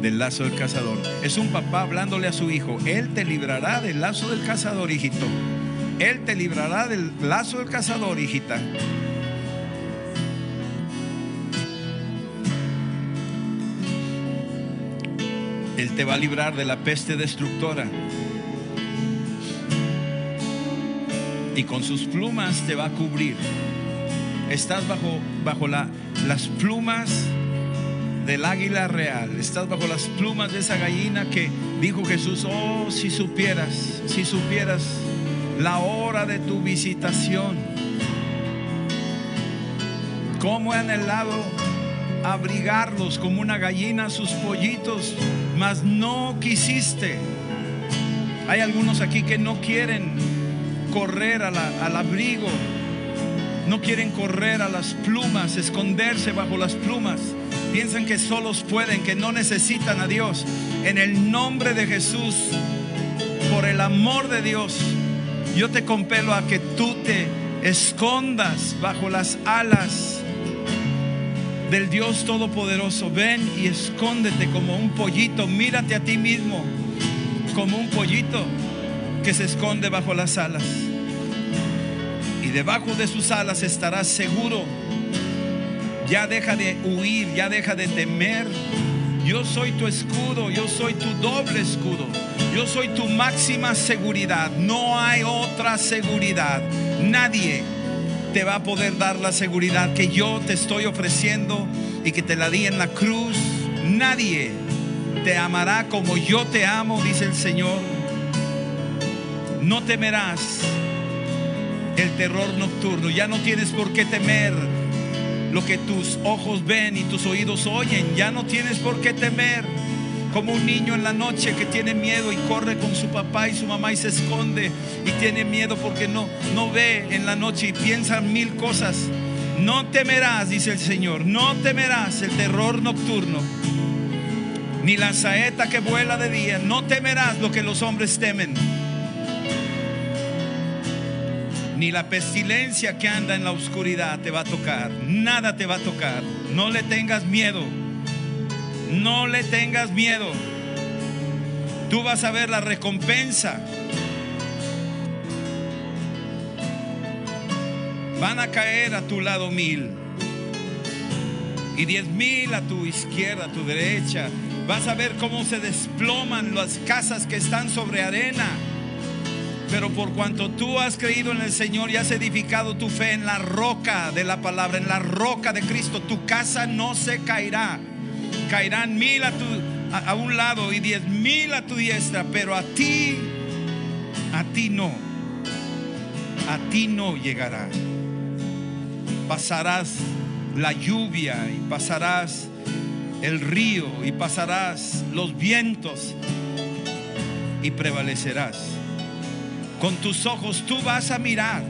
del lazo del cazador. Es un papá hablándole a su hijo. Él te librará del lazo del cazador, hijito. Él te librará del lazo del cazador, hijita. Él te va a librar de la peste destructora. Y con sus plumas te va a cubrir. Estás bajo, bajo la, las plumas del águila real. Estás bajo las plumas de esa gallina que dijo Jesús, oh, si supieras, si supieras la hora de tu visitación. Cómo he anhelado abrigarlos como una gallina a sus pollitos, mas no quisiste. Hay algunos aquí que no quieren correr al abrigo, no quieren correr a las plumas, esconderse bajo las plumas. Piensan que solos pueden, que no necesitan a Dios. En el nombre de Jesús, por el amor de Dios, yo te compelo a que tú te escondas bajo las alas del Dios Todopoderoso. Ven y escóndete como un pollito. Mírate a ti mismo como un pollito que se esconde bajo las alas. Y debajo de sus alas estarás seguro. Ya deja de huir, ya deja de temer. Yo soy tu escudo, yo soy tu doble escudo. Yo soy tu máxima seguridad. No hay otra seguridad. Nadie te va a poder dar la seguridad que yo te estoy ofreciendo y que te la di en la cruz. Nadie te amará como yo te amo, dice el Señor. No temerás el terror nocturno. Ya no tienes por qué temer lo que tus ojos ven y tus oídos oyen. Ya no tienes por qué temer. Como un niño en la noche que tiene miedo y corre con su papá y su mamá y se esconde y tiene miedo porque no, no ve en la noche y piensa mil cosas. No temerás, dice el Señor, no temerás el terror nocturno, ni la saeta que vuela de día, no temerás lo que los hombres temen, ni la pestilencia que anda en la oscuridad te va a tocar, nada te va a tocar, no le tengas miedo, no le tengas miedo, tú vas a ver la recompensa Van a caer a tu lado mil y diez mil a tu izquierda, a tu derecha. Vas a ver cómo se desploman las casas que están sobre arena. Pero por cuanto tú has creído en el Señor y has edificado tu fe en la roca de la palabra, en la roca de Cristo, tu casa no se caerá. Caerán mil a, tu, a, un lado y diez mil a tu diestra, pero a ti, a ti no. A ti no llegará pasarás la lluvia y pasarás el río y pasarás los vientos y prevalecerás. Con tus ojos tú vas a mirar.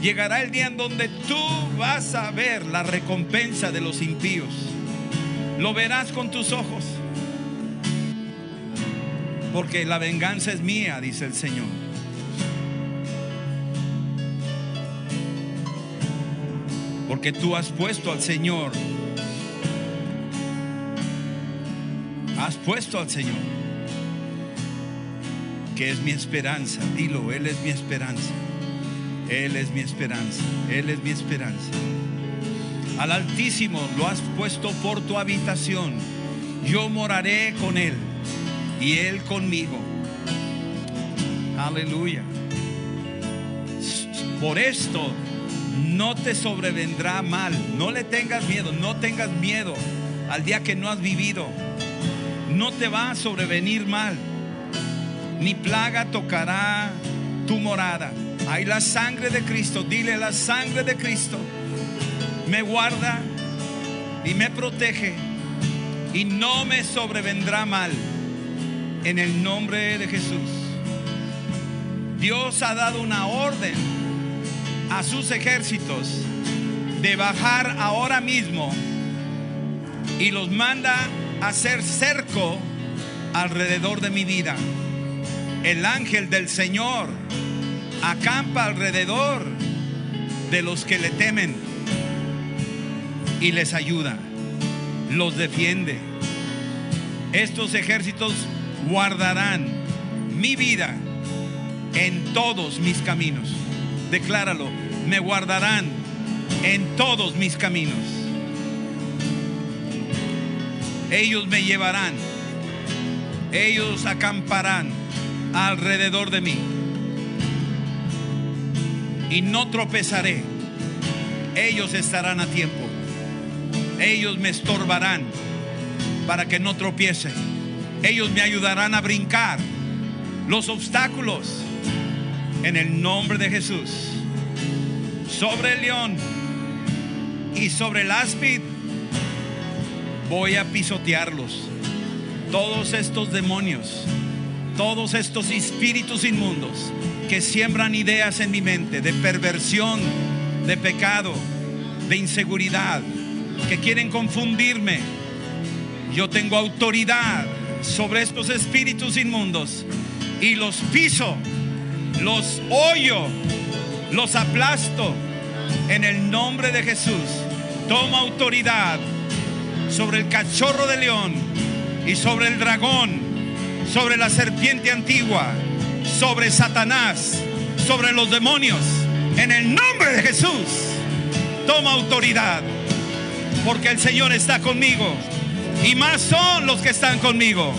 Llegará el día en donde tú vas a ver la recompensa de los impíos. Lo verás con tus ojos. Porque la venganza es mía, dice el Señor. Porque tú has puesto al Señor. Has puesto al Señor. Que es mi esperanza. Dilo, Él es mi esperanza. Él es mi esperanza. Él es mi esperanza. Al Altísimo lo has puesto por tu habitación. Yo moraré con Él y Él conmigo. Aleluya. Por esto no te sobrevendrá mal. No le tengas miedo, no tengas miedo al día que no has vivido. No te va a sobrevenir mal. Ni plaga tocará tu morada. Hay la sangre de Cristo. Dile la sangre de Cristo. Me guarda y me protege. Y no me sobrevendrá mal. En el nombre de Jesús. Dios ha dado una orden a sus ejércitos de bajar ahora mismo y los manda a hacer cerco alrededor de mi vida. El ángel del Señor acampa alrededor de los que le temen y les ayuda, los defiende. Estos ejércitos guardarán mi vida en todos mis caminos. Decláralo, me guardarán en todos mis caminos. Ellos me llevarán, ellos acamparán alrededor de mí. Y no tropezaré. Ellos estarán a tiempo. Ellos me estorbarán para que no tropiece. Ellos me ayudarán a brincar los obstáculos en el nombre de Jesús. Sobre el león y sobre el áspid voy a pisotearlos. Todos estos demonios, todos estos espíritus inmundos que siembran ideas en mi mente de perversión, de pecado, de inseguridad, que quieren confundirme. Yo tengo autoridad sobre estos espíritus inmundos y los piso los hoyo, los aplasto en el nombre de Jesús. Toma autoridad sobre el cachorro de león y sobre el dragón, sobre la serpiente antigua, sobre Satanás, sobre los demonios. En el nombre de Jesús, toma autoridad, porque el Señor está conmigo. Y más son los que están conmigo.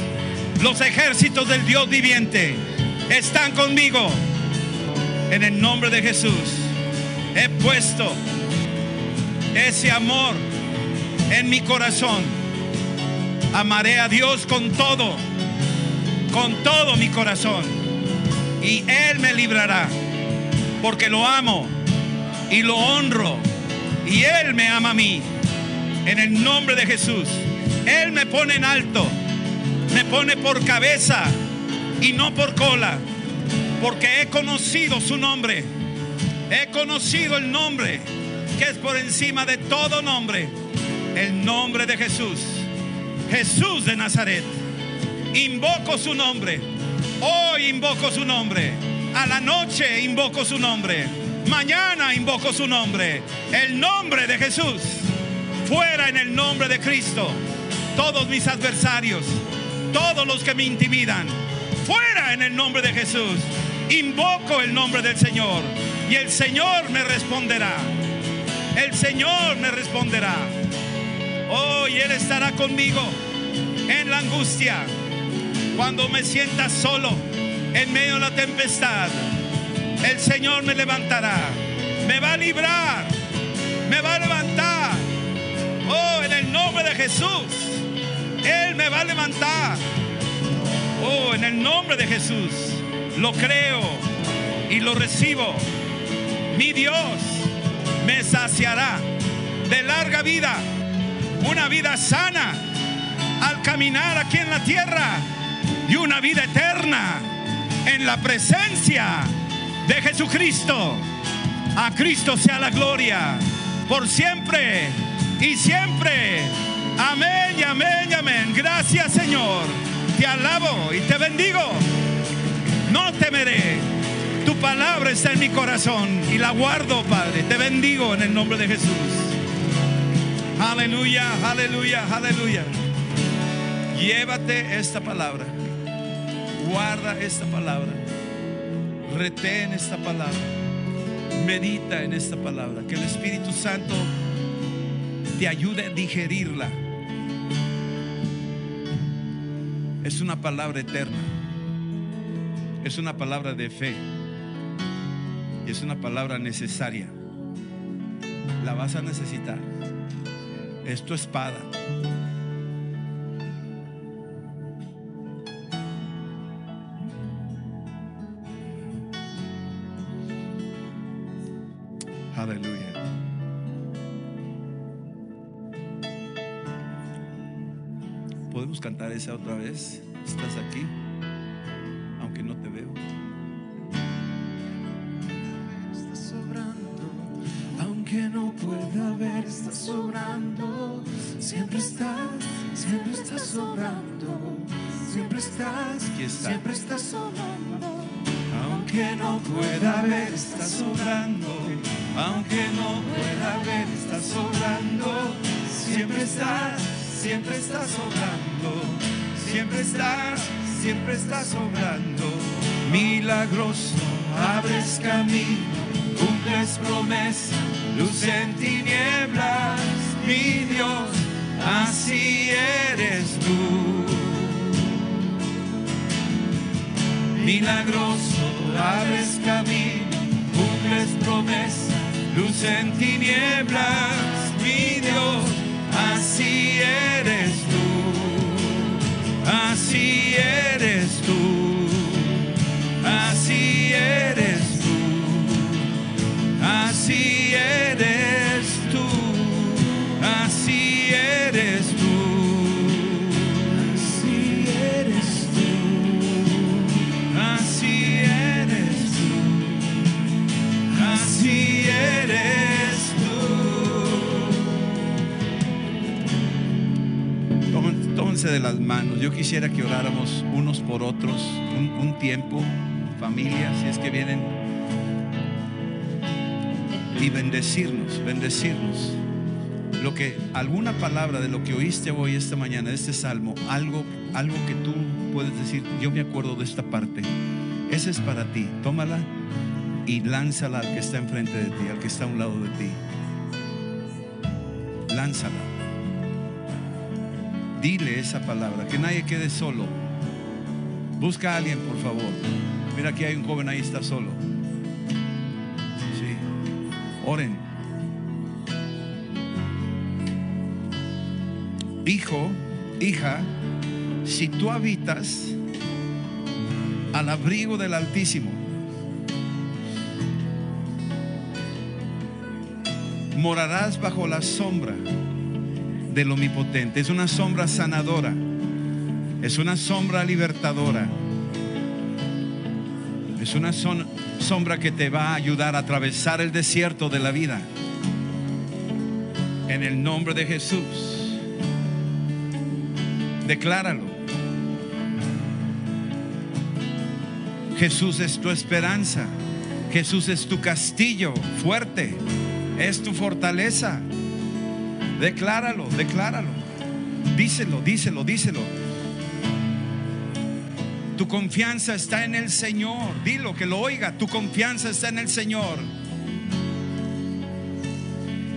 Los ejércitos del Dios viviente están conmigo. En el nombre de Jesús he puesto ese amor en mi corazón. Amaré a Dios con todo, con todo mi corazón. Y Él me librará, porque lo amo y lo honro Y Él me ama a mí. En el nombre de Jesús. Él me pone en alto. Me pone por cabeza y no por cola. Porque he conocido su nombre. He conocido el nombre que es por encima de todo nombre. El nombre de Jesús. Jesús de Nazaret. Invoco su nombre. Hoy invoco su nombre. A la noche invoco su nombre. Mañana invoco su nombre. El nombre de Jesús. Fuera en el nombre de Cristo. Todos mis adversarios. Todos los que me intimidan. Fuera en el nombre de Jesús. Invoco el nombre del Señor. Y el Señor me responderá. El Señor me responderá. Hoy Él estará conmigo en la angustia. Cuando me sienta solo en medio de la tempestad, el Señor me levantará. Me va a librar. Me va a levantar. Oh, en el nombre de Jesús. Él me va a levantar. Oh, en el nombre de Jesús. Lo creo y lo recibo. Mi Dios me saciará de larga vida. Una vida sana al caminar aquí en la tierra y una vida eterna en la presencia de Jesucristo. A Cristo sea la gloria por siempre y siempre. Amén amén amén. Gracias Señor. Te alabo y te bendigo. No temeré. Tu palabra está en mi corazón y la guardo, Padre. Te bendigo en el nombre de Jesús. Aleluya, aleluya, aleluya. Llévate esta palabra. Guarda esta palabra. Retén esta palabra. Medita en esta palabra. Que el Espíritu Santo te ayude a digerirla. Es una palabra eterna. Es una palabra de fe. Y es una palabra necesaria. La vas a necesitar. Es tu espada. ¿Podemos cantar esa otra vez? ¿Estás aquí? Aunque no te veo. Está sobrando, aunque no pueda ver, está sobrando. Siempre estás, siempre estás sobrando. Siempre estás, está. siempre estás sobrando. Aunque no pueda ver, está sobrando. Aunque no pueda ver, está sobrando. Siempre estás, siempre estás sobrando. Siempre estás, siempre estás sobrando. Milagroso, abres camino, cumples promesa, luz en tinieblas, mi Dios, así eres tú. Milagroso, abres camino, cumples promesa, luz en tinieblas, mi Dios, así eres tú, así eres De las manos. Yo quisiera que oráramos unos por otros un, un tiempo, familia, si es que vienen, y bendecirnos, bendecirnos. Lo que, alguna palabra de lo que oíste hoy, esta mañana, este salmo, algo, algo que tú puedes decir, yo me acuerdo de esta parte. Esa es para ti. Tómala y lánzala al que está enfrente de ti, al que está a un lado de ti. Lánzala. Dile esa palabra, que nadie quede solo. Busca a alguien, por favor. Mira, aquí hay un joven ahí, está solo. Sí. Oren. Hijo, hija, si tú habitas al abrigo del Altísimo, morarás bajo la sombra del Omnipotente. Es una sombra sanadora. Es una sombra libertadora. Es una sombra que te va a ayudar a atravesar el desierto de la vida. En el nombre de Jesús. Decláralo. Jesús es tu esperanza. Jesús es tu castillo fuerte. Es tu fortaleza. Decláralo, decláralo. Díselo, díselo, díselo. Tu confianza está en el Señor. Dilo, que lo oiga. Tu confianza está en el Señor.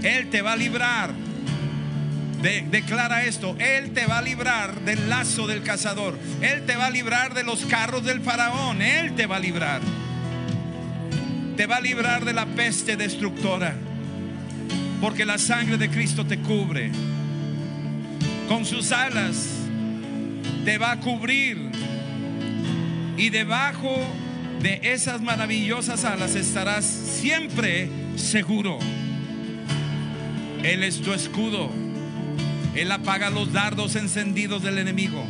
Él te va a librar. De- declara esto. Él te va a librar del lazo del cazador. Él te va a librar de los carros del faraón. Él te va a librar. Te va a librar de la peste destructora. Porque la sangre de Cristo te cubre. Con sus alas te va a cubrir. Y debajo de esas maravillosas alas estarás siempre seguro. Él es tu escudo. Él apaga los dardos encendidos del enemigo.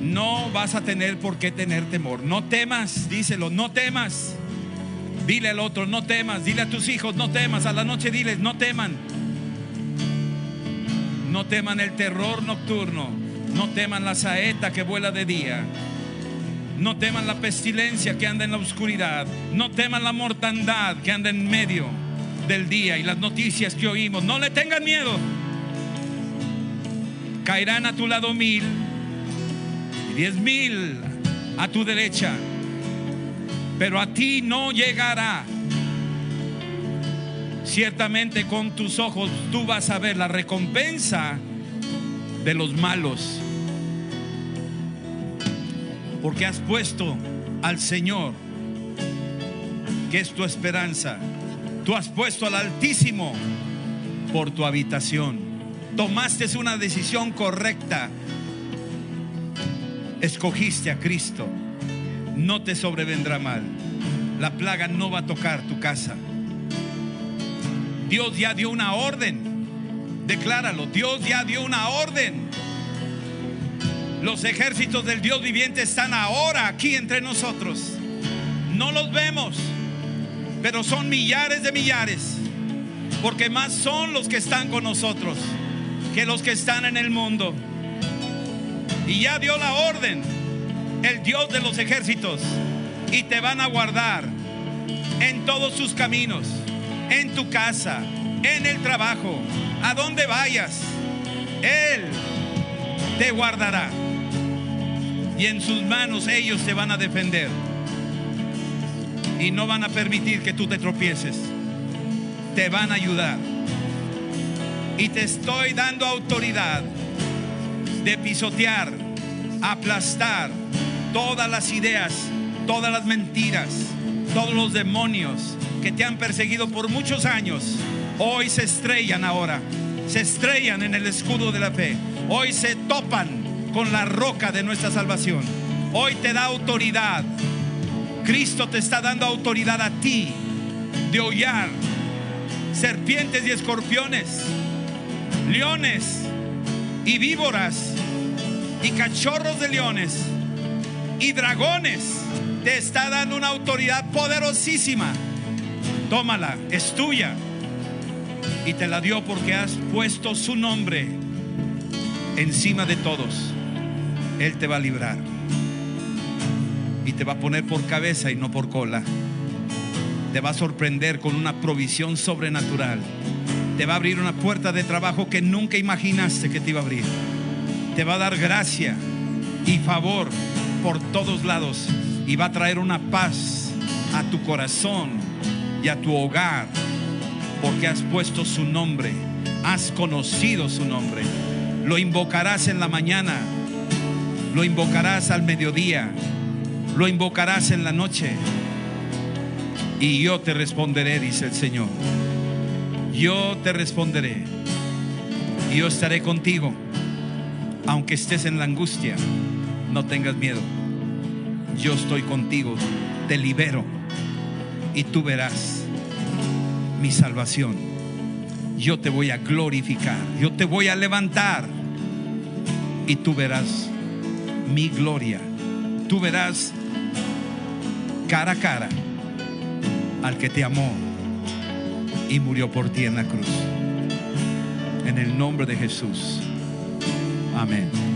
No vas a tener por qué tener temor. No temas, díselo, no temas. Dile al otro, no temas. Dile a tus hijos, no temas. A la noche diles, no teman. No teman el terror nocturno. No teman la saeta que vuela de día. No teman la pestilencia que anda en la oscuridad. No teman la mortandad que anda en medio del día y las noticias que oímos. No le tengan miedo. Caerán a tu lado mil y diez mil a tu derecha, pero a ti no llegará. Ciertamente con tus ojos tú vas a ver la recompensa de los malos. Porque has puesto al Señor, que es tu esperanza. Tú has puesto al Altísimo por tu habitación. Tomaste una decisión correcta. Escogiste a Cristo. No te sobrevendrá mal. La plaga no va a tocar tu casa. Dios ya dio una orden. Decláralo. Dios ya dio una orden. Los ejércitos del Dios viviente están ahora aquí entre nosotros. No los vemos, pero son millares de millares. Porque más son los que están con nosotros que los que están en el mundo. Y ya dio la orden el Dios de los ejércitos y te van a guardar en todos sus caminos, en tu casa, en el trabajo, a donde vayas. Él te guardará y en sus manos ellos te van a defender y no van a permitir que tú te tropieces. Te van a ayudar. Y te estoy dando autoridad de pisotear, aplastar todas las ideas, todas las mentiras, todos los demonios que te han perseguido por muchos años. Hoy se estrellan ahora, se estrellan en el escudo de la fe. Hoy se topan con la roca de nuestra salvación. Hoy te da autoridad. Cristo te está dando autoridad a ti de hollar serpientes y escorpiones, leones y víboras y cachorros de leones y dragones. Te está dando una autoridad poderosísima. Tómala, es tuya. Y te la dio porque has puesto su nombre encima de todos. Él te va a librar. Y te va a poner por cabeza y no por cola. Te va a sorprender con una provisión sobrenatural. Te va a abrir una puerta de trabajo que nunca imaginaste que te iba a abrir. Te va a dar gracia y favor por todos lados. Y va a traer una paz a tu corazón y a tu hogar. Porque has puesto su nombre. Has conocido su nombre. Lo invocarás en la mañana. Lo invocarás al mediodía. Lo invocarás en la noche. Y yo te responderé, dice el Señor. Yo te responderé. Y yo estaré contigo. Aunque estés en la angustia, no tengas miedo. Yo estoy contigo. Te libero. Y tú verás mi salvación yo te voy a glorificar, yo te voy a levantar y tú verás mi gloria, tú verás cara a cara al que te amó y murió por ti en la cruz. En el nombre de Jesús. Amén.